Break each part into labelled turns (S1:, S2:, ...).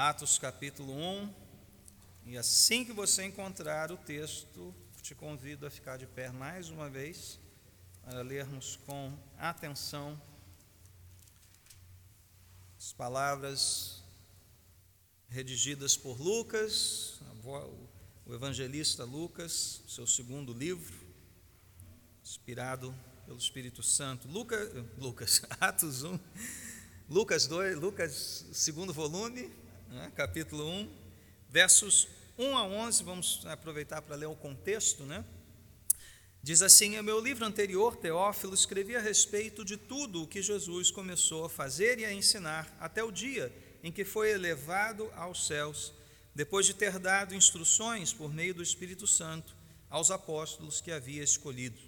S1: Atos capítulo 1. E assim que você encontrar o texto, te convido a ficar de pé mais uma vez para lermos com atenção as palavras redigidas por Lucas, o evangelista Lucas, seu segundo livro, inspirado pelo Espírito Santo. Lucas, Lucas Atos 1, Lucas 2, Lucas, segundo volume, né, capítulo 1, versos 1 a 11, vamos aproveitar para ler o contexto, né? Diz assim: Em meu livro anterior, Teófilo, escrevi a respeito de tudo o que Jesus começou a fazer e a ensinar, até o dia em que foi elevado aos céus, depois de ter dado instruções por meio do Espírito Santo aos apóstolos que havia escolhido.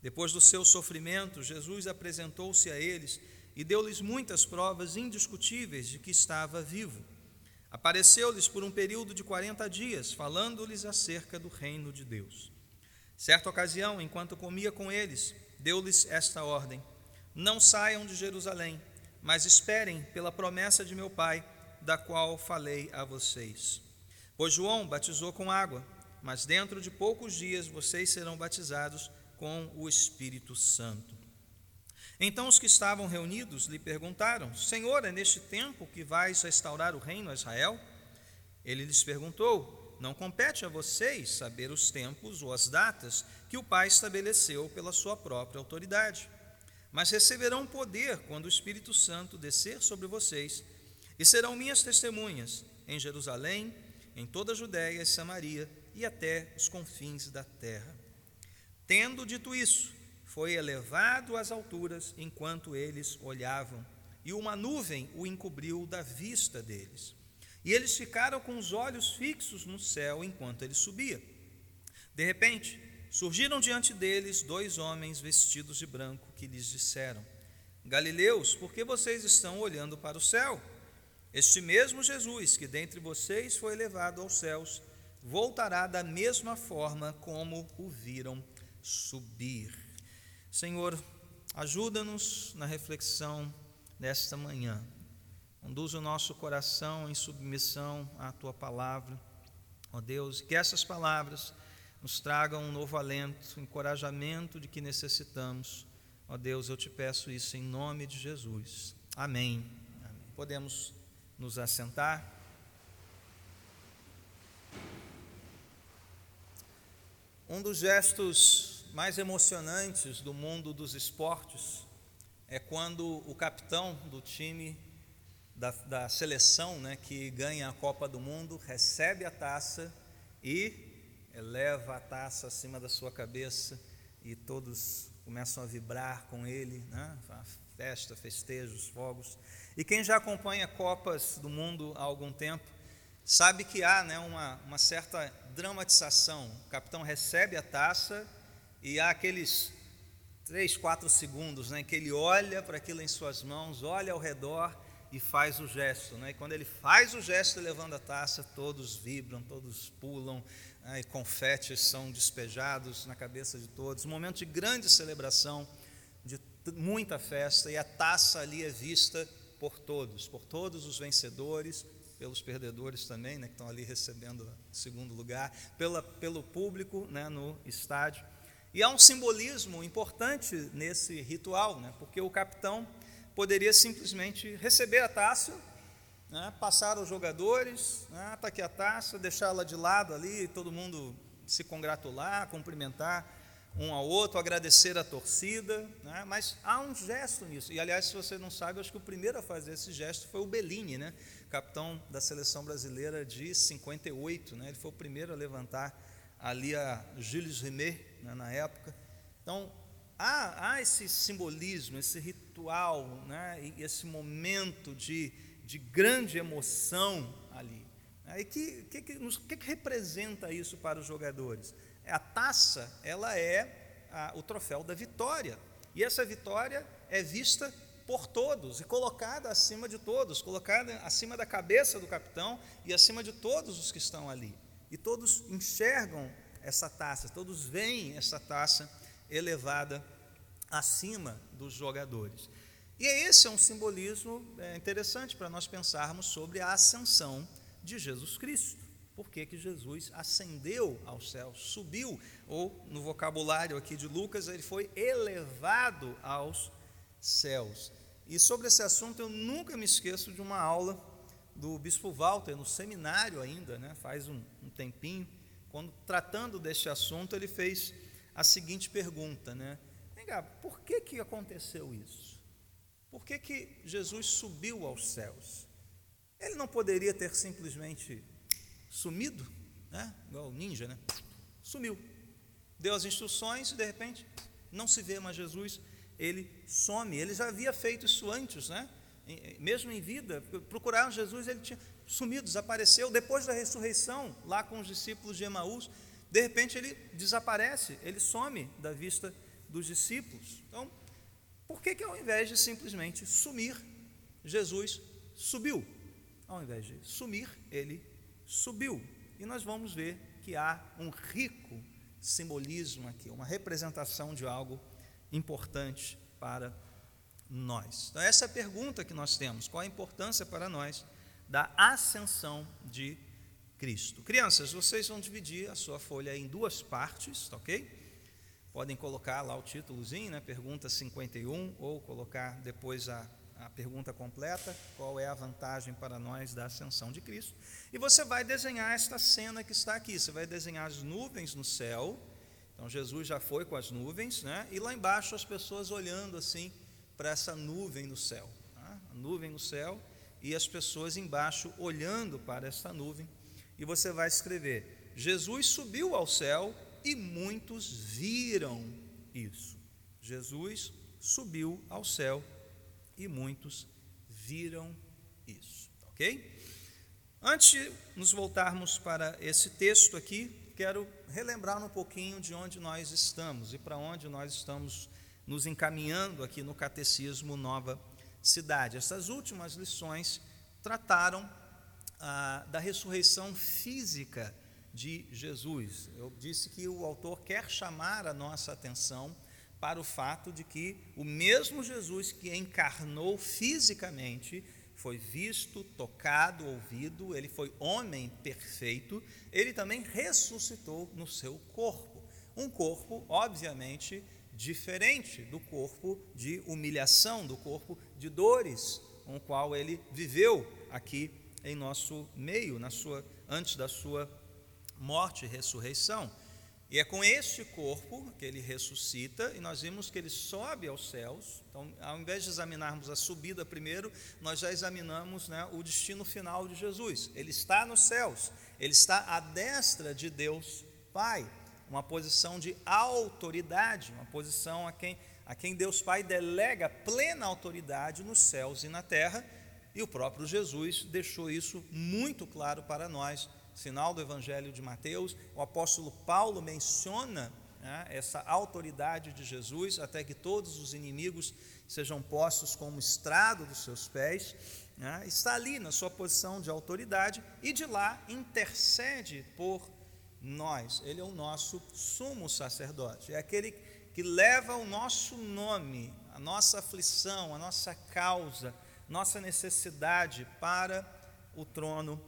S1: Depois do seu sofrimento, Jesus apresentou-se a eles e deu-lhes muitas provas indiscutíveis de que estava vivo. Apareceu-lhes por um período de quarenta dias, falando-lhes acerca do reino de Deus. Certa ocasião, enquanto comia com eles, deu-lhes esta ordem: Não saiam de Jerusalém, mas esperem pela promessa de meu Pai, da qual falei a vocês. Pois João batizou com água, mas dentro de poucos dias vocês serão batizados com o Espírito Santo. Então os que estavam reunidos lhe perguntaram: Senhor, é neste tempo que vais restaurar o reino a Israel? Ele lhes perguntou: Não compete a vocês saber os tempos ou as datas que o Pai estabeleceu pela sua própria autoridade. Mas receberão poder quando o Espírito Santo descer sobre vocês, e serão minhas testemunhas em Jerusalém, em toda a Judéia e Samaria e até os confins da terra. Tendo dito isso, foi elevado às alturas enquanto eles olhavam, e uma nuvem o encobriu da vista deles. E eles ficaram com os olhos fixos no céu enquanto ele subia. De repente, surgiram diante deles dois homens vestidos de branco que lhes disseram: Galileus, por que vocês estão olhando para o céu? Este mesmo Jesus, que dentre vocês foi elevado aos céus, voltará da mesma forma como o viram subir. Senhor, ajuda-nos na reflexão desta manhã. Conduz o nosso coração em submissão à tua palavra. Ó Deus, que essas palavras nos tragam um novo alento, um encorajamento de que necessitamos. Ó Deus, eu te peço isso em nome de Jesus. Amém. Amém. Podemos nos assentar. Um dos gestos mais emocionantes do mundo dos esportes é quando o capitão do time da, da seleção né, que ganha a Copa do Mundo recebe a taça e eleva a taça acima da sua cabeça e todos começam a vibrar com ele, né? festa, festejos, fogos. E quem já acompanha Copas do Mundo há algum tempo sabe que há né, uma, uma certa dramatização. O capitão recebe a taça e há aqueles três, quatro segundos né, que ele olha para aquilo em suas mãos, olha ao redor e faz o gesto. Né? E quando ele faz o gesto levando a taça, todos vibram, todos pulam, né? e confetes são despejados na cabeça de todos. Um momento de grande celebração, de muita festa, e a taça ali é vista por todos, por todos os vencedores, pelos perdedores também, né, que estão ali recebendo segundo lugar, pela, pelo público né, no estádio. E há um simbolismo importante nesse ritual, né? porque o capitão poderia simplesmente receber a taça, né? passar aos jogadores, né? Tá aqui a taça, deixá-la de lado ali, todo mundo se congratular, cumprimentar um ao outro, agradecer a torcida, né? mas há um gesto nisso. E aliás, se você não sabe, acho que o primeiro a fazer esse gesto foi o Bellini, né? capitão da seleção brasileira de 58. Né? Ele foi o primeiro a levantar ali a Gilles Rimet, né, na época. Então, há, há, esse simbolismo, esse ritual, né, e esse momento de, de grande emoção ali. Né, e que, que, que, que, que representa isso para os jogadores? A taça, ela é a, o troféu da vitória. E essa vitória é vista por todos e colocada acima de todos, colocada acima da cabeça do capitão e acima de todos os que estão ali. E todos enxergam essa taça, todos veem essa taça elevada acima dos jogadores. E esse é um simbolismo é, interessante para nós pensarmos sobre a ascensão de Jesus Cristo. Por que, que Jesus ascendeu ao céu, subiu, ou no vocabulário aqui de Lucas, ele foi elevado aos céus. E sobre esse assunto eu nunca me esqueço de uma aula do Bispo Walter, no seminário ainda, né, faz um, um tempinho, quando tratando deste assunto, ele fez a seguinte pergunta, né? Vem cá, por que, que aconteceu isso? Por que, que Jesus subiu aos céus? Ele não poderia ter simplesmente sumido, né? igual o ninja, né? sumiu. Deu as instruções e de repente não se vê mais Jesus, ele some. Ele já havia feito isso antes, né? mesmo em vida. Procuraram Jesus, ele tinha sumido, desapareceu. Depois da ressurreição, lá com os discípulos de Emaús, de repente ele desaparece, ele some da vista dos discípulos. Então, por que, que ao invés de simplesmente sumir, Jesus subiu? Ao invés de sumir, ele subiu. E nós vamos ver que há um rico simbolismo aqui, uma representação de algo importante para nós. Então, essa é a pergunta que nós temos: qual a importância para nós da ascensão de Cristo? Crianças, vocês vão dividir a sua folha em duas partes, tá ok? Podem colocar lá o títulozinho, né, pergunta 51, ou colocar depois a a pergunta completa: qual é a vantagem para nós da ascensão de Cristo? E você vai desenhar esta cena que está aqui. Você vai desenhar as nuvens no céu. Então Jesus já foi com as nuvens, né? E lá embaixo as pessoas olhando assim para essa nuvem no céu, tá? a nuvem no céu e as pessoas embaixo olhando para essa nuvem. E você vai escrever: Jesus subiu ao céu e muitos viram isso. Jesus subiu ao céu e muitos viram isso, ok? Antes de nos voltarmos para esse texto aqui, quero relembrar um pouquinho de onde nós estamos e para onde nós estamos nos encaminhando aqui no Catecismo Nova Cidade. Essas últimas lições trataram ah, da ressurreição física de Jesus. Eu disse que o autor quer chamar a nossa atenção para o fato de que o mesmo Jesus que encarnou fisicamente foi visto, tocado, ouvido, ele foi homem perfeito, ele também ressuscitou no seu corpo. Um corpo, obviamente, diferente do corpo de humilhação, do corpo de dores, com o qual ele viveu aqui em nosso meio, na sua antes da sua morte e ressurreição. E é com este corpo que ele ressuscita, e nós vimos que ele sobe aos céus. Então, ao invés de examinarmos a subida primeiro, nós já examinamos né, o destino final de Jesus. Ele está nos céus, ele está à destra de Deus Pai, uma posição de autoridade, uma posição a quem, a quem Deus Pai delega plena autoridade nos céus e na terra, e o próprio Jesus deixou isso muito claro para nós final do Evangelho de Mateus, o apóstolo Paulo menciona né, essa autoridade de Jesus, até que todos os inimigos sejam postos como estrado dos seus pés. Né, está ali na sua posição de autoridade e de lá intercede por nós. Ele é o nosso sumo sacerdote, é aquele que leva o nosso nome, a nossa aflição, a nossa causa, nossa necessidade para o trono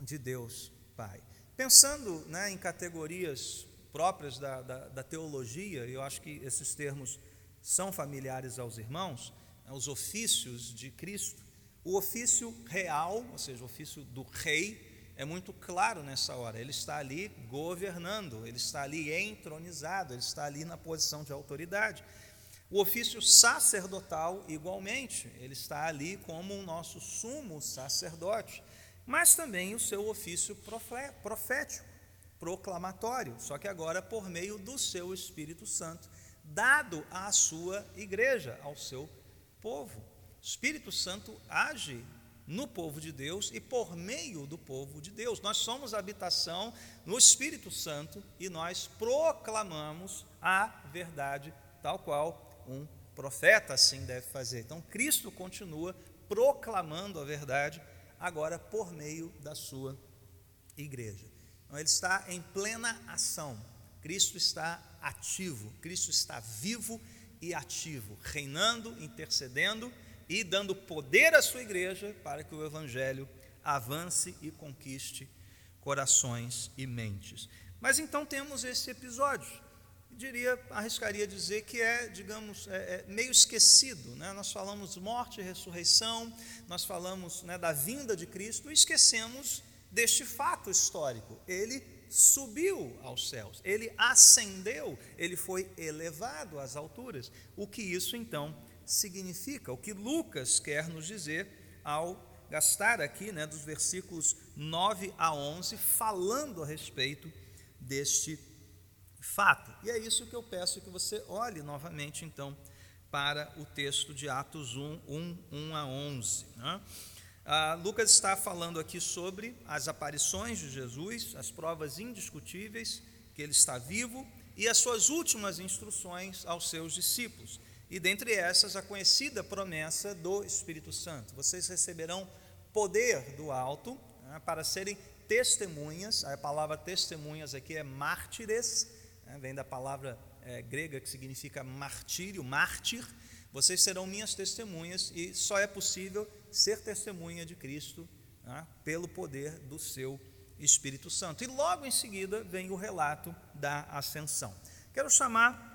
S1: de Deus. Pai. Pensando né, em categorias próprias da, da, da, teologia, eu acho que esses termos são familiares aos irmãos, né, os ofícios de Cristo. O ofício real, ou seja, o ofício do rei, é muito claro nessa hora. Ele está ali governando, ele está ali entronizado, ele está ali na posição de autoridade. O ofício sacerdotal, igualmente, ele está ali como o nosso sumo sacerdote mas também o seu ofício profético, proclamatório, só que agora por meio do seu Espírito Santo, dado à sua igreja, ao seu povo. O Espírito Santo age no povo de Deus e por meio do povo de Deus. Nós somos habitação no Espírito Santo e nós proclamamos a verdade, tal qual um profeta assim deve fazer. Então, Cristo continua proclamando a verdade agora por meio da sua igreja. Então, ele está em plena ação. Cristo está ativo, Cristo está vivo e ativo, reinando, intercedendo e dando poder à sua igreja para que o evangelho avance e conquiste corações e mentes. Mas então temos esse episódio, diria, arriscaria dizer que é, digamos, é, é meio esquecido. Né? Nós falamos morte e ressurreição, nós falamos né, da vinda de Cristo e esquecemos deste fato histórico. Ele subiu aos céus, ele ascendeu, ele foi elevado às alturas. O que isso então significa? O que Lucas quer nos dizer ao gastar aqui, né, dos versículos 9 a 11, falando a respeito deste fato. E é isso que eu peço que você olhe novamente, então, para o texto de Atos 1, 1, 1 a 11. Né? Ah, Lucas está falando aqui sobre as aparições de Jesus, as provas indiscutíveis que ele está vivo e as suas últimas instruções aos seus discípulos. E dentre essas, a conhecida promessa do Espírito Santo: vocês receberão poder do alto né, para serem testemunhas. A palavra testemunhas aqui é mártires, né, vem da palavra é, grega que significa martírio, mártir. Vocês serão minhas testemunhas e só é possível ser testemunha de Cristo né, pelo poder do seu Espírito Santo. E logo em seguida vem o relato da ascensão. Quero chamar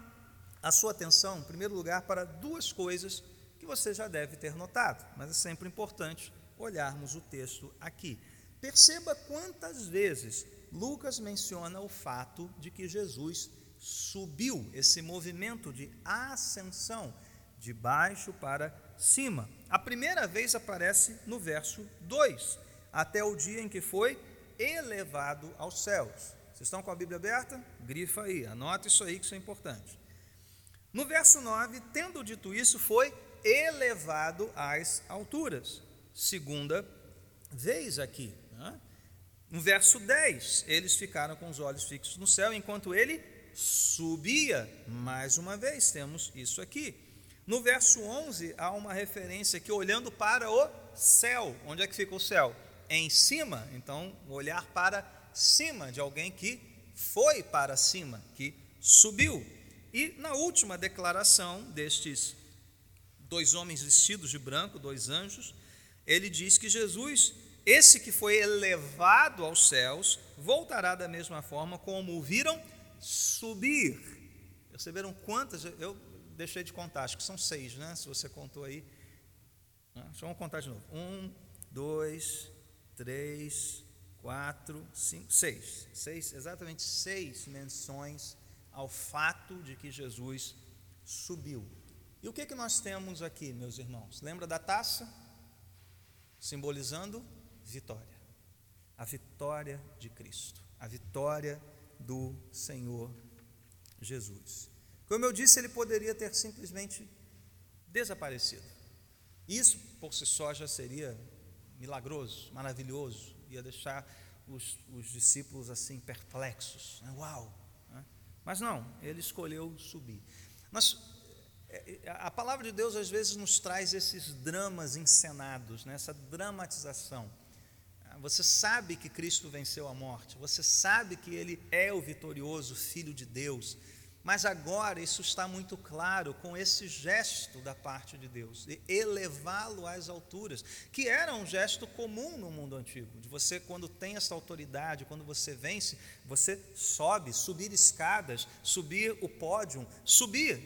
S1: a sua atenção, em primeiro lugar, para duas coisas que você já deve ter notado, mas é sempre importante olharmos o texto aqui. Perceba quantas vezes Lucas menciona o fato de que Jesus subiu, esse movimento de ascensão, de baixo para cima. A primeira vez aparece no verso 2, até o dia em que foi elevado aos céus. Vocês estão com a Bíblia aberta? Grifa aí, anota isso aí que isso é importante. No verso 9, tendo dito isso, foi elevado às alturas. Segunda vez aqui. Né? No verso 10, eles ficaram com os olhos fixos no céu, enquanto ele subia. Mais uma vez, temos isso aqui. No verso 11, há uma referência que olhando para o céu. Onde é que fica o céu? Em cima. Então, olhar para cima de alguém que foi para cima, que subiu. E na última declaração destes dois homens vestidos de branco, dois anjos, ele diz que Jesus, esse que foi elevado aos céus, voltará da mesma forma como o viram subir. Perceberam quantas? Eu deixei de contar, acho que são seis, né? Se você contou aí. Vamos contar de novo. Um, dois, três, quatro, cinco, seis. Seis, exatamente seis menções ao fato de que Jesus subiu. E o que, que nós temos aqui, meus irmãos? Lembra da taça? Simbolizando vitória. A vitória de Cristo. A vitória do Senhor Jesus. Como eu disse, ele poderia ter simplesmente desaparecido. Isso por si só já seria milagroso, maravilhoso, ia deixar os, os discípulos assim perplexos. Né? Uau! Mas não, ele escolheu subir. Mas é, é, a palavra de Deus às vezes nos traz esses dramas encenados, né? essa dramatização. Você sabe que Cristo venceu a morte, você sabe que Ele é o vitorioso Filho de Deus, mas agora isso está muito claro com esse gesto da parte de Deus, de elevá-lo às alturas, que era um gesto comum no mundo antigo, de você, quando tem essa autoridade, quando você vence, você sobe, subir escadas, subir o pódio, subir,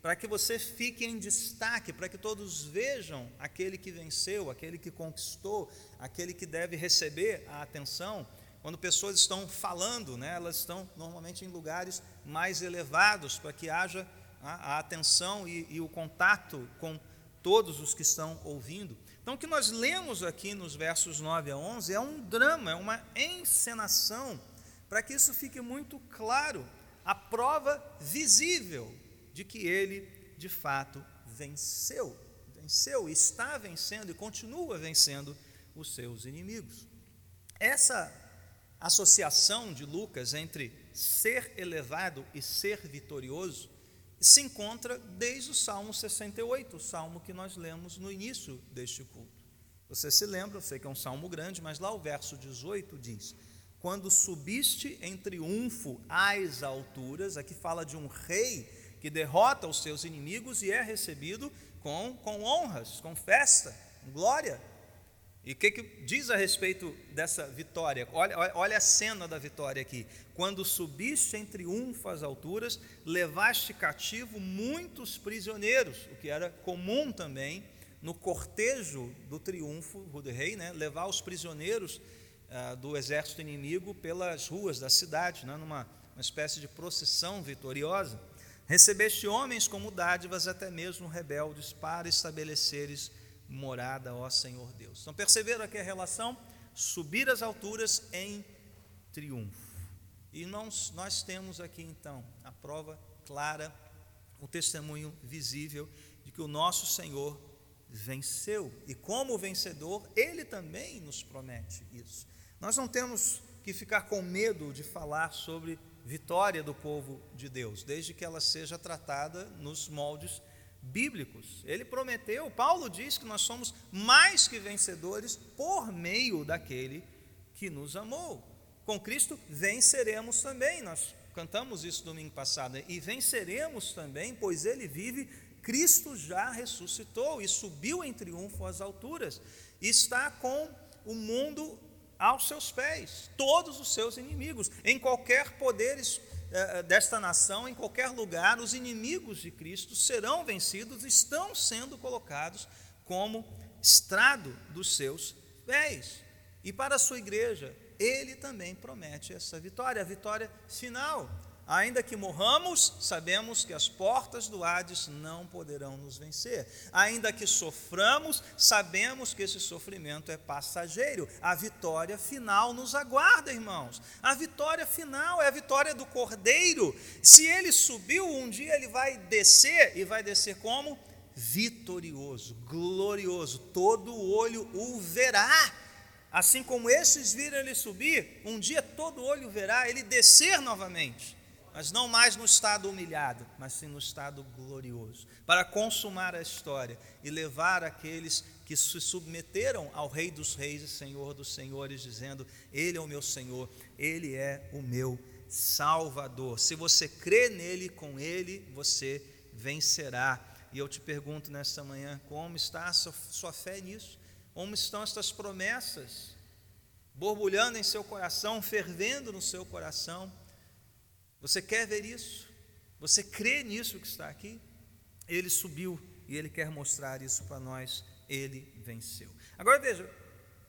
S1: para que você fique em destaque, para que todos vejam aquele que venceu, aquele que conquistou, aquele que deve receber a atenção. Quando pessoas estão falando, né, elas estão normalmente em lugares mais elevados para que haja a, a atenção e, e o contato com todos os que estão ouvindo. Então, o que nós lemos aqui nos versos 9 a 11 é um drama, é uma encenação, para que isso fique muito claro, a prova visível de que ele, de fato, venceu, venceu, está vencendo e continua vencendo os seus inimigos. Essa associação de Lucas entre ser elevado e ser vitorioso se encontra desde o Salmo 68, o salmo que nós lemos no início deste culto. Você se lembra, eu sei que é um salmo grande, mas lá o verso 18 diz: Quando subiste em triunfo às alturas, aqui fala de um rei que derrota os seus inimigos e é recebido com, com honras, com festa, com glória. E o que, que, diz a respeito dessa vitória? Olha, olha a cena da vitória aqui. Quando subiste em triunfo às alturas, levaste cativo muitos prisioneiros, o que era comum também no cortejo do triunfo do rei, né? levar os prisioneiros ah, do exército inimigo pelas ruas da cidade, né? numa uma espécie de procissão vitoriosa. Recebeste homens como dádivas, até mesmo rebeldes, para estabeleceres morada, ó Senhor Deus. Então perceberam aqui a relação? Subir às alturas em triunfo. E nós, nós temos aqui então a prova clara, o testemunho visível de que o nosso Senhor venceu. E como vencedor, ele também nos promete isso. Nós não temos que ficar com medo de falar sobre vitória do povo de Deus, desde que ela seja tratada nos moldes bíblicos. Ele prometeu, Paulo diz que nós somos mais que vencedores por meio daquele que nos amou. Com Cristo venceremos também. Nós cantamos isso domingo passado. E venceremos também, pois ele vive. Cristo já ressuscitou e subiu em triunfo às alturas. E está com o mundo aos seus pés, todos os seus inimigos, em qualquer eh, desta nação, em qualquer lugar, os inimigos de Cristo serão vencidos, estão sendo colocados como estrado dos seus pés. E para a sua igreja, ele também promete essa vitória, a vitória final. Ainda que morramos, sabemos que as portas do Hades não poderão nos vencer. Ainda que soframos, sabemos que esse sofrimento é passageiro. A vitória final nos aguarda, irmãos. A vitória final é a vitória do Cordeiro. Se ele subiu, um dia ele vai descer e vai descer como? Vitorioso, glorioso. Todo olho o verá. Assim como esses viram ele subir, um dia todo olho verá ele descer novamente mas não mais no estado humilhado, mas sim no estado glorioso, para consumar a história e levar aqueles que se submeteram ao Rei dos Reis e Senhor dos Senhores, dizendo: Ele é o meu Senhor, Ele é o meu Salvador. Se você crê nele, com ele você vencerá. E eu te pergunto nesta manhã: como está a sua, sua fé nisso? Como estão estas promessas borbulhando em seu coração, fervendo no seu coração? Você quer ver isso? Você crê nisso que está aqui? Ele subiu e ele quer mostrar isso para nós. Ele venceu. Agora veja,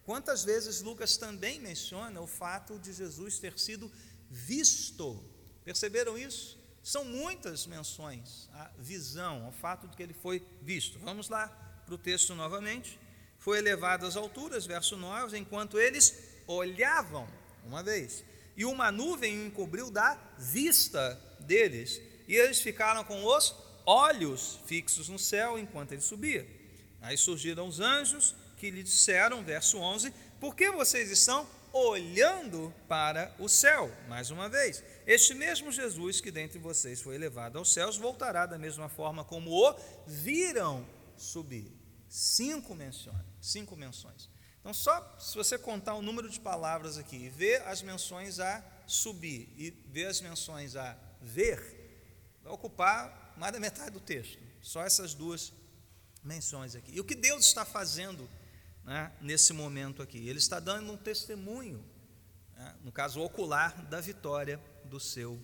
S1: quantas vezes Lucas também menciona o fato de Jesus ter sido visto. Perceberam isso? São muitas menções à visão, ao fato de que ele foi visto. Vamos lá para o texto novamente. Foi elevado às alturas, verso 9, enquanto eles olhavam, uma vez, e uma nuvem o encobriu da vista deles, e eles ficaram com os olhos fixos no céu enquanto ele subia. Aí surgiram os anjos que lhe disseram, verso 11: Por que vocês estão olhando para o céu? Mais uma vez, este mesmo Jesus que dentre vocês foi elevado aos céus voltará da mesma forma como o viram subir. Cinco menções, cinco menções. Então, só se você contar o número de palavras aqui e ver as menções a subir e ver as menções a ver, vai ocupar mais da metade do texto. Só essas duas menções aqui. E o que Deus está fazendo né, nesse momento aqui? Ele está dando um testemunho, né, no caso ocular, da vitória do seu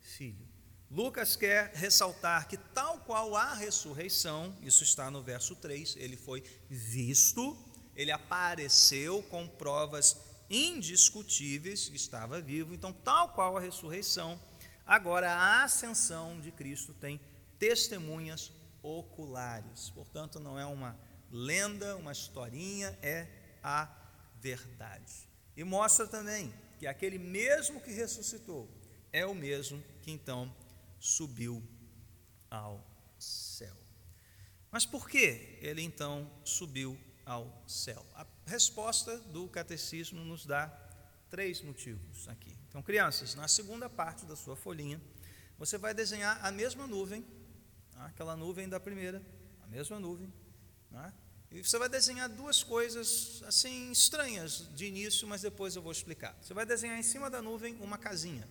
S1: filho. Lucas quer ressaltar que, tal qual a ressurreição, isso está no verso 3, ele foi visto ele apareceu com provas indiscutíveis que estava vivo. Então, tal qual a ressurreição, agora a ascensão de Cristo tem testemunhas oculares. Portanto, não é uma lenda, uma historinha, é a verdade. E mostra também que aquele mesmo que ressuscitou é o mesmo que então subiu ao céu. Mas por que ele então subiu ao céu? A resposta do catecismo nos dá três motivos aqui. Então, crianças, na segunda parte da sua folhinha, você vai desenhar a mesma nuvem, tá? aquela nuvem da primeira, a mesma nuvem, tá? e você vai desenhar duas coisas assim estranhas de início, mas depois eu vou explicar. Você vai desenhar em cima da nuvem uma casinha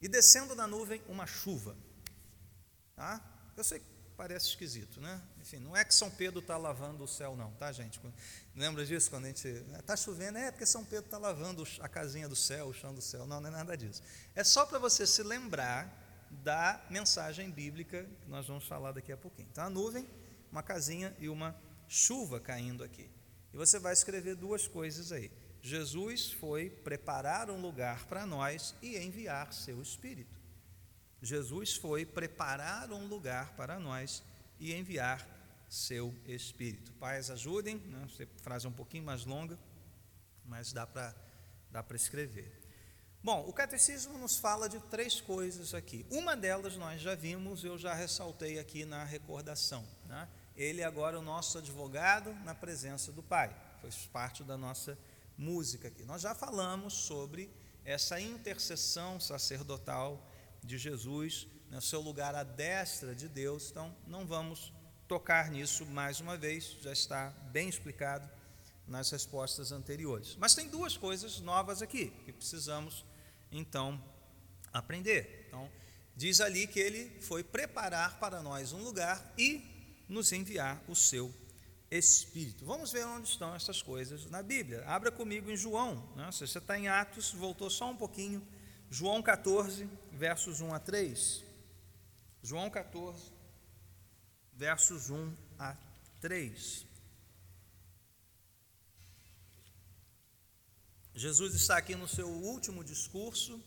S1: e descendo da nuvem uma chuva. Tá? Eu sei que parece esquisito, né? Enfim, não é que São Pedro está lavando o céu, não, tá, gente? Lembra disso quando a gente. Está chovendo, é porque São Pedro está lavando a casinha do céu, o chão do céu. Não, não é nada disso. É só para você se lembrar da mensagem bíblica que nós vamos falar daqui a pouquinho. Então, a nuvem, uma casinha e uma chuva caindo aqui. E você vai escrever duas coisas aí. Jesus foi preparar um lugar para nós e enviar seu Espírito. Jesus foi preparar um lugar para nós e enviar seu Espírito. Pais, ajudem, né? frase é um pouquinho mais longa, mas dá para dá escrever. Bom, o catecismo nos fala de três coisas aqui. Uma delas nós já vimos, eu já ressaltei aqui na recordação. Né? Ele é agora o nosso advogado na presença do Pai. Faz parte da nossa música aqui. Nós já falamos sobre essa intercessão sacerdotal de Jesus, né, seu lugar à destra de Deus. Então, não vamos tocar nisso mais uma vez, já está bem explicado nas respostas anteriores. Mas tem duas coisas novas aqui que precisamos então aprender. Então, diz ali que ele foi preparar para nós um lugar e nos enviar o seu Espírito. Vamos ver onde estão essas coisas na Bíblia. Abra comigo em João. Né? Se você está em Atos, voltou só um pouquinho. João 14, versos 1 a 3. João 14, versos 1 a 3. Jesus está aqui no seu último discurso,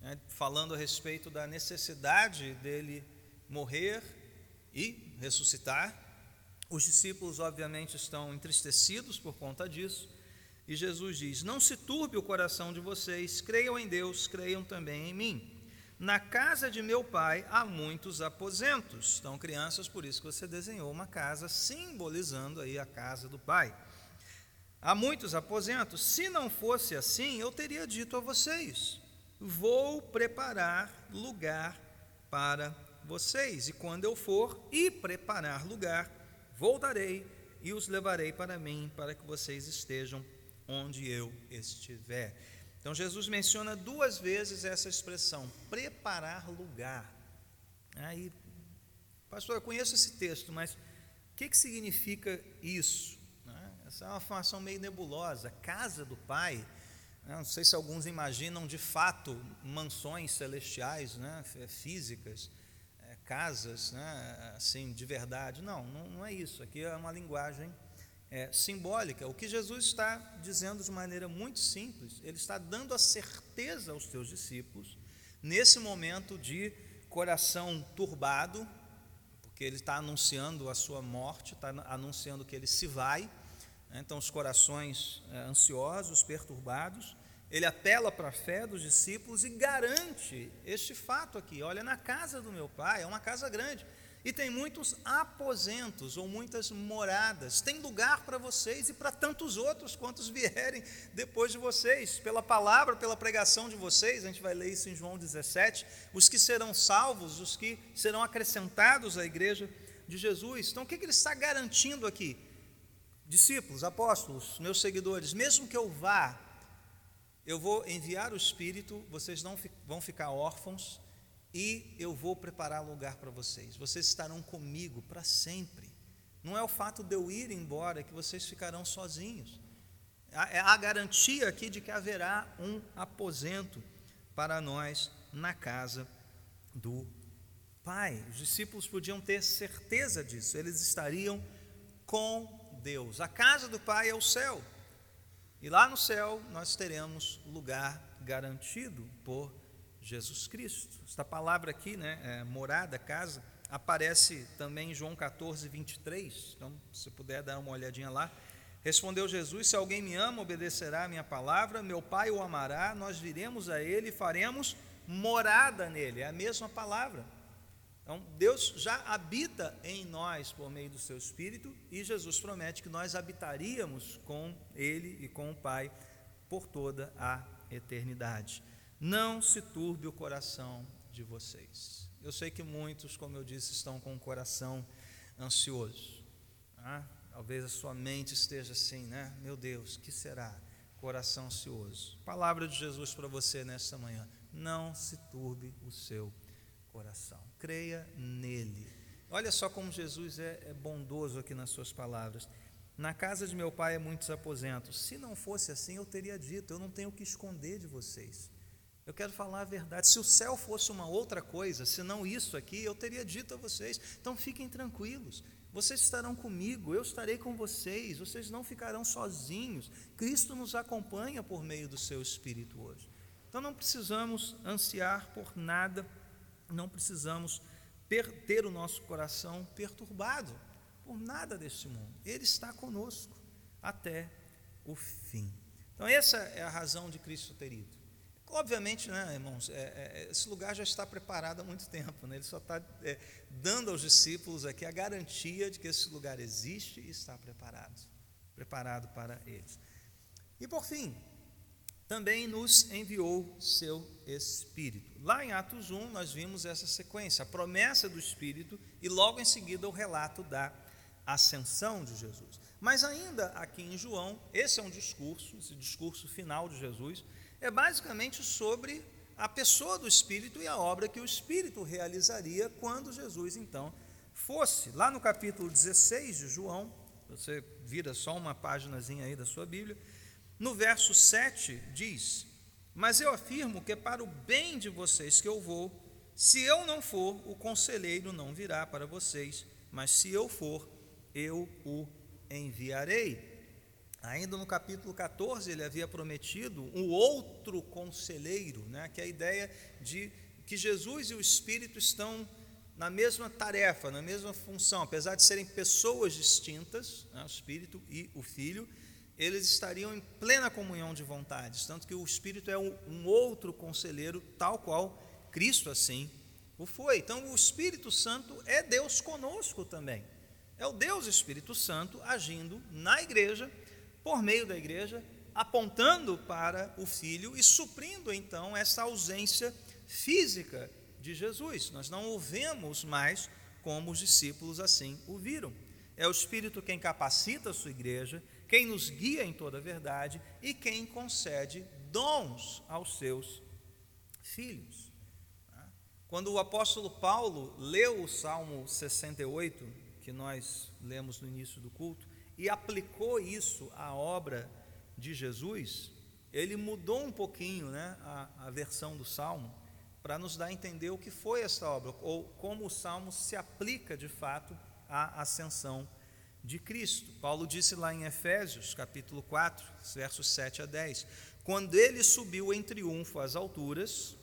S1: né, falando a respeito da necessidade dele morrer e ressuscitar. Os discípulos, obviamente, estão entristecidos por conta disso. E Jesus diz: Não se turbe o coração de vocês, creiam em Deus, creiam também em mim. Na casa de meu pai há muitos aposentos. Então, crianças, por isso que você desenhou uma casa simbolizando aí a casa do pai. Há muitos aposentos. Se não fosse assim, eu teria dito a vocês: vou preparar lugar para vocês. E quando eu for e preparar lugar, voltarei e os levarei para mim, para que vocês estejam onde eu estiver. Então Jesus menciona duas vezes essa expressão, preparar lugar. Aí, pastor, eu conheço esse texto, mas o que, que significa isso? Essa é uma formação meio nebulosa. Casa do Pai, né? não sei se alguns imaginam de fato mansões celestiais, né? físicas, é, casas, né? assim, de verdade. Não, não, não, é isso. Aqui é uma linguagem é, simbólica. O que Jesus está dizendo de maneira muito simples, ele está dando a certeza aos seus discípulos, nesse momento de coração turbado, porque ele está anunciando a sua morte, está anunciando que ele se vai né? então os corações é, ansiosos, perturbados. Ele apela para a fé dos discípulos e garante este fato aqui: olha, na casa do meu pai, é uma casa grande, e tem muitos aposentos ou muitas moradas, tem lugar para vocês e para tantos outros quantos vierem depois de vocês, pela palavra, pela pregação de vocês, a gente vai ler isso em João 17, os que serão salvos, os que serão acrescentados à igreja de Jesus. Então, o que ele está garantindo aqui? discípulos, apóstolos, meus seguidores, mesmo que eu vá, eu vou enviar o Espírito, vocês não vão ficar órfãos e eu vou preparar lugar para vocês. Vocês estarão comigo para sempre. Não é o fato de eu ir embora que vocês ficarão sozinhos. É a garantia aqui de que haverá um aposento para nós na casa do Pai. Os discípulos podiam ter certeza disso, eles estariam com Deus. A casa do Pai é o céu. E lá no céu nós teremos lugar garantido por Jesus Cristo. Esta palavra aqui, né, é, morada, casa, aparece também em João 14, 23. Então, se puder dar uma olhadinha lá. Respondeu Jesus: Se alguém me ama, obedecerá a minha palavra, meu Pai o amará, nós viremos a ele e faremos morada nele. É a mesma palavra. Então, Deus já habita em nós por meio do seu Espírito e Jesus promete que nós habitaríamos com Ele e com o Pai por toda a eternidade. Não se turbe o coração de vocês. Eu sei que muitos, como eu disse, estão com o coração ansioso. Ah, talvez a sua mente esteja assim, né? Meu Deus, que será? Coração ansioso. Palavra de Jesus para você nesta manhã. Não se turbe o seu coração. Creia nele. Olha só como Jesus é, é bondoso aqui nas suas palavras. Na casa de meu pai há muitos aposentos. Se não fosse assim, eu teria dito: eu não tenho o que esconder de vocês. Eu quero falar a verdade. Se o céu fosse uma outra coisa, se não isso aqui, eu teria dito a vocês. Então fiquem tranquilos. Vocês estarão comigo, eu estarei com vocês. Vocês não ficarão sozinhos. Cristo nos acompanha por meio do seu Espírito hoje. Então não precisamos ansiar por nada, não precisamos ter o nosso coração perturbado por nada deste mundo. Ele está conosco até o fim. Então, essa é a razão de Cristo ter ido. Obviamente, né, irmãos, é, é, esse lugar já está preparado há muito tempo. Né? Ele só está é, dando aos discípulos aqui a garantia de que esse lugar existe e está preparado preparado para eles. E por fim, também nos enviou seu Espírito. Lá em Atos 1, nós vimos essa sequência, a promessa do Espírito e logo em seguida o relato da ascensão de Jesus. Mas ainda aqui em João, esse é um discurso, esse discurso final de Jesus, é basicamente sobre a pessoa do Espírito e a obra que o Espírito realizaria quando Jesus então fosse. Lá no capítulo 16 de João, você vira só uma páginazinha aí da sua Bíblia, no verso 7 diz: Mas eu afirmo que é para o bem de vocês que eu vou, se eu não for, o conselheiro não virá para vocês, mas se eu for, eu o enviarei. Ainda no capítulo 14, ele havia prometido um outro conselheiro, né, que é a ideia de que Jesus e o Espírito estão na mesma tarefa, na mesma função, apesar de serem pessoas distintas, né, o Espírito e o Filho, eles estariam em plena comunhão de vontades, tanto que o Espírito é um, um outro conselheiro, tal qual Cristo assim o foi. Então, o Espírito Santo é Deus conosco também. É o Deus Espírito Santo agindo na igreja, por meio da igreja, apontando para o Filho e suprindo então essa ausência física de Jesus. Nós não o vemos mais como os discípulos assim o viram. É o Espírito quem capacita a sua igreja, quem nos guia em toda a verdade e quem concede dons aos seus filhos. Quando o apóstolo Paulo leu o Salmo 68, que nós lemos no início do culto, e aplicou isso à obra de Jesus, ele mudou um pouquinho né, a, a versão do Salmo para nos dar a entender o que foi essa obra, ou como o Salmo se aplica de fato à ascensão de Cristo. Paulo disse lá em Efésios, capítulo 4, versos 7 a 10: Quando ele subiu em triunfo às alturas,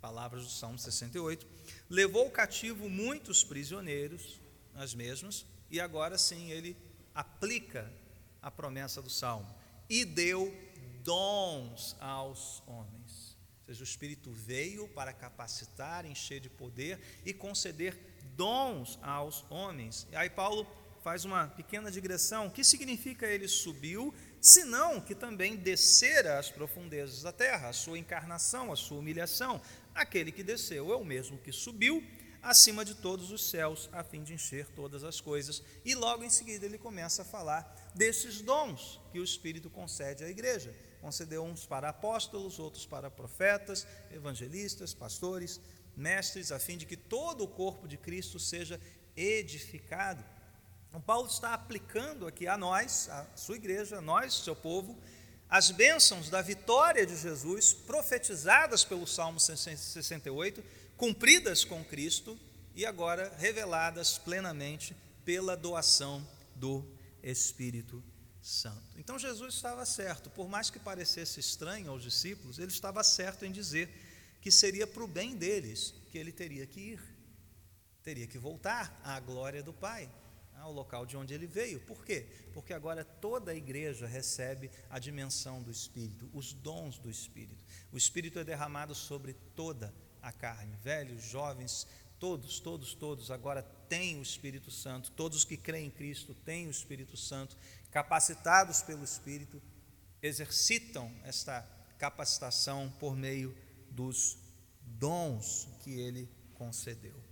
S1: palavras do Salmo 68, levou cativo muitos prisioneiros, as mesmas, e agora sim ele aplica a promessa do Salmo e deu dons aos homens. Ou seja, o Espírito veio para capacitar, encher de poder e conceder dons aos homens. E aí Paulo faz uma pequena digressão. O que significa ele subiu, senão que também descera às profundezas da terra, a sua encarnação, a sua humilhação. Aquele que desceu é o mesmo que subiu acima de todos os céus, a fim de encher todas as coisas. E logo em seguida ele começa a falar desses dons que o Espírito concede à igreja. Concedeu uns para apóstolos, outros para profetas, evangelistas, pastores, mestres, a fim de que todo o corpo de Cristo seja edificado. Então, Paulo está aplicando aqui a nós, a sua igreja, a nós, seu povo, as bênçãos da vitória de Jesus, profetizadas pelo Salmo 68, cumpridas com Cristo e agora reveladas plenamente pela doação do Espírito Santo. Então Jesus estava certo, por mais que parecesse estranho aos discípulos, ele estava certo em dizer que seria para o bem deles que ele teria que ir, teria que voltar à glória do Pai, ao local de onde ele veio. Por quê? Porque agora toda a igreja recebe a dimensão do Espírito, os dons do Espírito. O Espírito é derramado sobre toda a a carne. Velhos, jovens, todos, todos, todos agora têm o Espírito Santo. Todos que creem em Cristo têm o Espírito Santo, capacitados pelo Espírito, exercitam esta capacitação por meio dos dons que ele concedeu.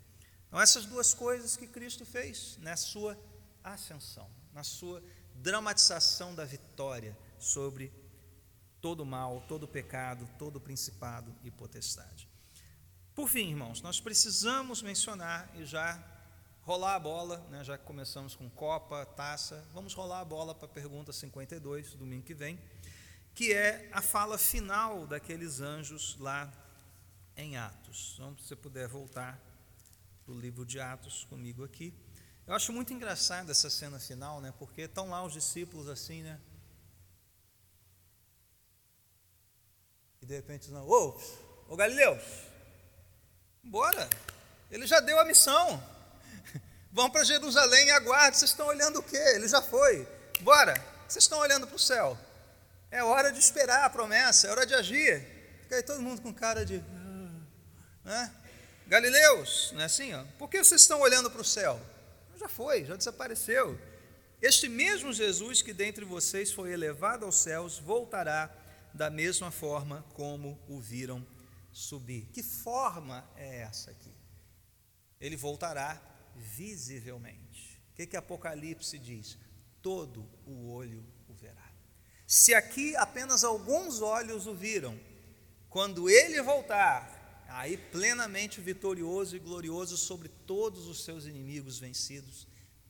S1: Então, essas duas coisas que Cristo fez na sua ascensão, na sua dramatização da vitória sobre todo mal, todo pecado, todo principado e potestade. Por fim, irmãos, nós precisamos mencionar e já rolar a bola, né, já começamos com Copa, taça, vamos rolar a bola para a pergunta 52, domingo que vem, que é a fala final daqueles anjos lá em Atos. Então, se você puder voltar para o livro de Atos comigo aqui. Eu acho muito engraçada essa cena final, né? Porque estão lá os discípulos assim, né? E de repente, não, ô, ô Galileu, bora, ele já deu a missão. Vão para Jerusalém e aguardem. Vocês estão olhando o quê? Ele já foi. Bora, vocês estão olhando para o céu. É hora de esperar a promessa, é hora de agir. Fica aí todo mundo com cara de. Né? Galileus, não é assim? Ó? Por que vocês estão olhando para o céu? Já foi, já desapareceu. Este mesmo Jesus que dentre vocês foi elevado aos céus voltará da mesma forma como o viram subir. Que forma é essa aqui? Ele voltará visivelmente. O que, que Apocalipse diz? Todo o olho o verá. Se aqui apenas alguns olhos o viram, quando ele voltar, aí plenamente vitorioso e glorioso sobre todos os seus inimigos vencidos,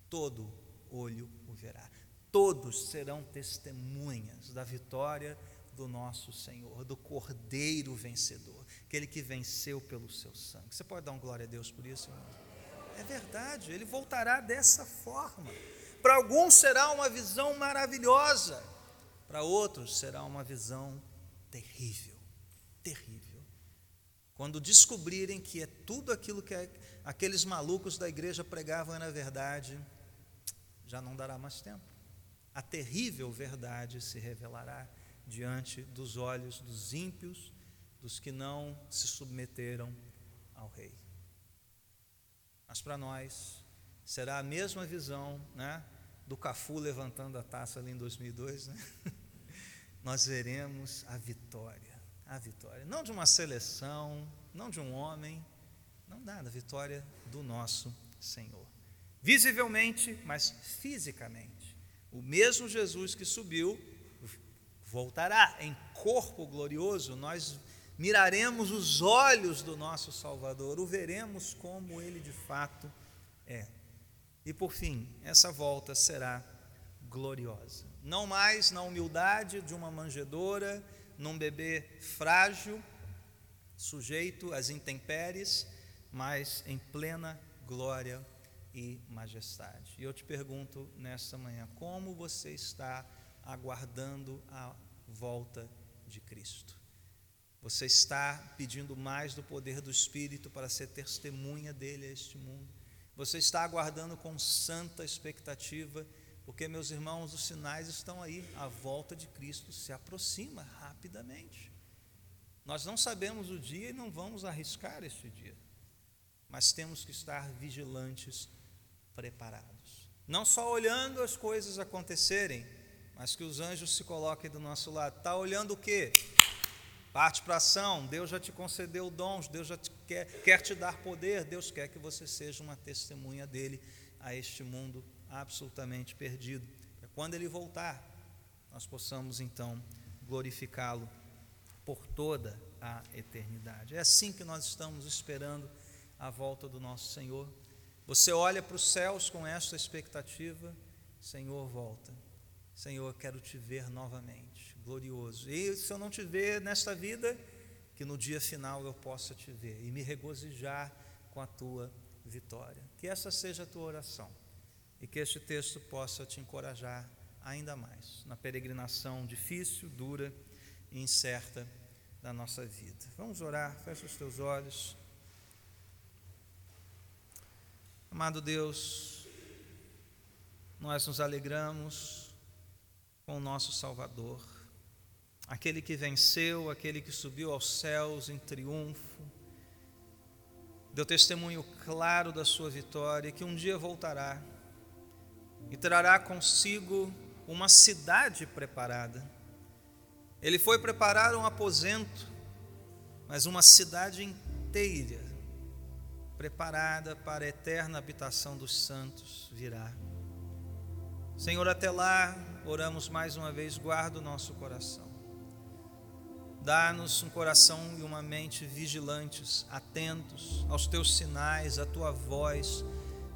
S1: todo olho o verá. Todos serão testemunhas da vitória do nosso Senhor, do Cordeiro vencedor, aquele que venceu pelo seu sangue. Você pode dar um glória a Deus por isso, irmão? É verdade, ele voltará dessa forma. Para alguns será uma visão maravilhosa, para outros será uma visão terrível, terrível. Quando descobrirem que é tudo aquilo que aqueles malucos da igreja pregavam era verdade, já não dará mais tempo. A terrível verdade se revelará diante dos olhos dos ímpios, dos que não se submeteram ao rei. Mas para nós será a mesma visão, né, do Cafu levantando a taça ali em 2002, né? Nós veremos a vitória a vitória. Não de uma seleção, não de um homem, não nada, a vitória do nosso Senhor. Visivelmente, mas fisicamente. O mesmo Jesus que subiu voltará em corpo glorioso, nós miraremos os olhos do nosso Salvador, o veremos como ele de fato é. E por fim, essa volta será gloriosa. Não mais na humildade de uma manjedoura, num bebê frágil, sujeito às intempéries, mas em plena glória e majestade. E eu te pergunto nesta manhã, como você está aguardando a volta de Cristo? Você está pedindo mais do poder do Espírito para ser testemunha dele a este mundo? Você está aguardando com santa expectativa porque, meus irmãos, os sinais estão aí, a volta de Cristo se aproxima rapidamente. Nós não sabemos o dia e não vamos arriscar este dia, mas temos que estar vigilantes, preparados. Não só olhando as coisas acontecerem, mas que os anjos se coloquem do nosso lado. Está olhando o quê? Parte para ação, Deus já te concedeu dons, Deus já te quer, quer te dar poder, Deus quer que você seja uma testemunha dele a este mundo absolutamente perdido. Para quando ele voltar, nós possamos então glorificá-lo por toda a eternidade. É assim que nós estamos esperando a volta do nosso Senhor. Você olha para os céus com esta expectativa, Senhor, volta. Senhor, quero te ver novamente, glorioso. E se eu não te ver nesta vida, que no dia final eu possa te ver e me regozijar com a tua vitória. Que essa seja a tua oração e que este texto possa te encorajar ainda mais na peregrinação difícil, dura e incerta da nossa vida. Vamos orar, fecha os teus olhos. Amado Deus, nós nos alegramos com o nosso Salvador, aquele que venceu, aquele que subiu aos céus em triunfo, deu testemunho claro da sua vitória, que um dia voltará e trará consigo uma cidade preparada. Ele foi preparar um aposento, mas uma cidade inteira, preparada para a eterna habitação dos santos, virá. Senhor, até lá, oramos mais uma vez, guarda o nosso coração. Dá-nos um coração e uma mente vigilantes, atentos aos teus sinais, à tua voz.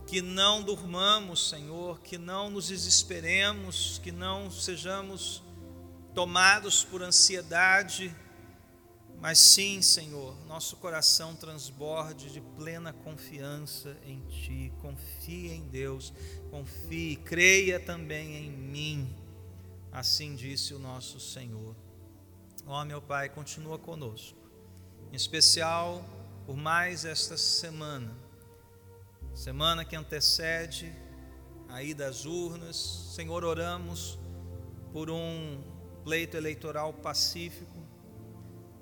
S1: Que não durmamos, Senhor, que não nos desesperemos, que não sejamos tomados por ansiedade, mas sim, Senhor, nosso coração transborde de plena confiança em Ti. Confie em Deus, confie, creia também em mim. Assim disse o nosso Senhor. Ó meu Pai, continua conosco, em especial por mais esta semana, semana que antecede a ida às urnas. Senhor, oramos por um pleito eleitoral pacífico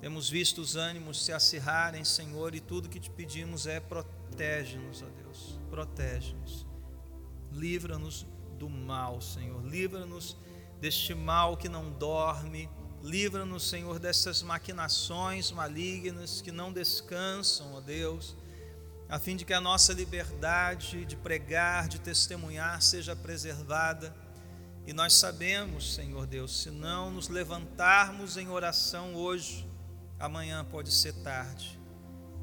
S1: temos visto os ânimos se acirrarem, Senhor, e tudo que te pedimos é protege-nos, ó Deus, protege-nos. Livra-nos do mal, Senhor. Livra-nos deste mal que não dorme. Livra-nos, Senhor, dessas maquinações malignas que não descansam, ó Deus, a fim de que a nossa liberdade de pregar, de testemunhar seja preservada. E nós sabemos, Senhor Deus, se não nos levantarmos em oração hoje, amanhã pode ser tarde.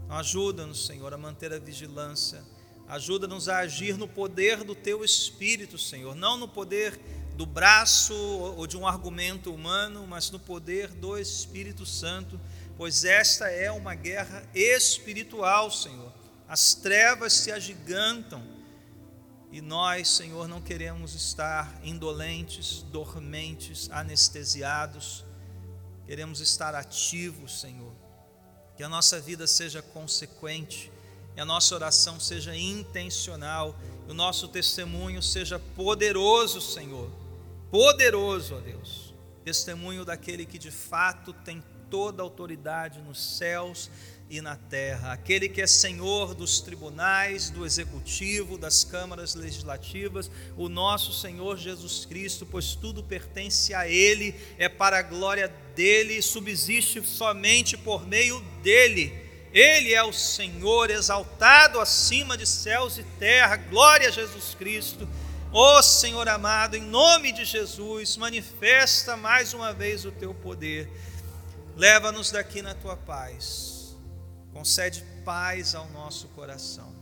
S1: Então, ajuda-nos, Senhor, a manter a vigilância. Ajuda-nos a agir no poder do Teu Espírito, Senhor, não no poder do braço ou de um argumento humano, mas no poder do Espírito Santo, pois esta é uma guerra espiritual, Senhor. As trevas se agigantam e nós, Senhor, não queremos estar indolentes, dormentes, anestesiados Queremos estar ativos, Senhor. Que a nossa vida seja consequente, que a nossa oração seja intencional, que o nosso testemunho seja poderoso, Senhor. Poderoso, ó Deus. Testemunho daquele que de fato tem toda a autoridade nos céus e na terra, aquele que é Senhor dos tribunais, do executivo, das câmaras legislativas, o nosso Senhor Jesus Cristo, pois tudo pertence a Ele, é para a glória dele, subsiste somente por meio dele. Ele é o Senhor exaltado acima de céus e terra, glória a Jesus Cristo. Ó oh, Senhor amado, em nome de Jesus, manifesta mais uma vez o teu poder. Leva-nos daqui na tua paz Concede paz ao nosso coração.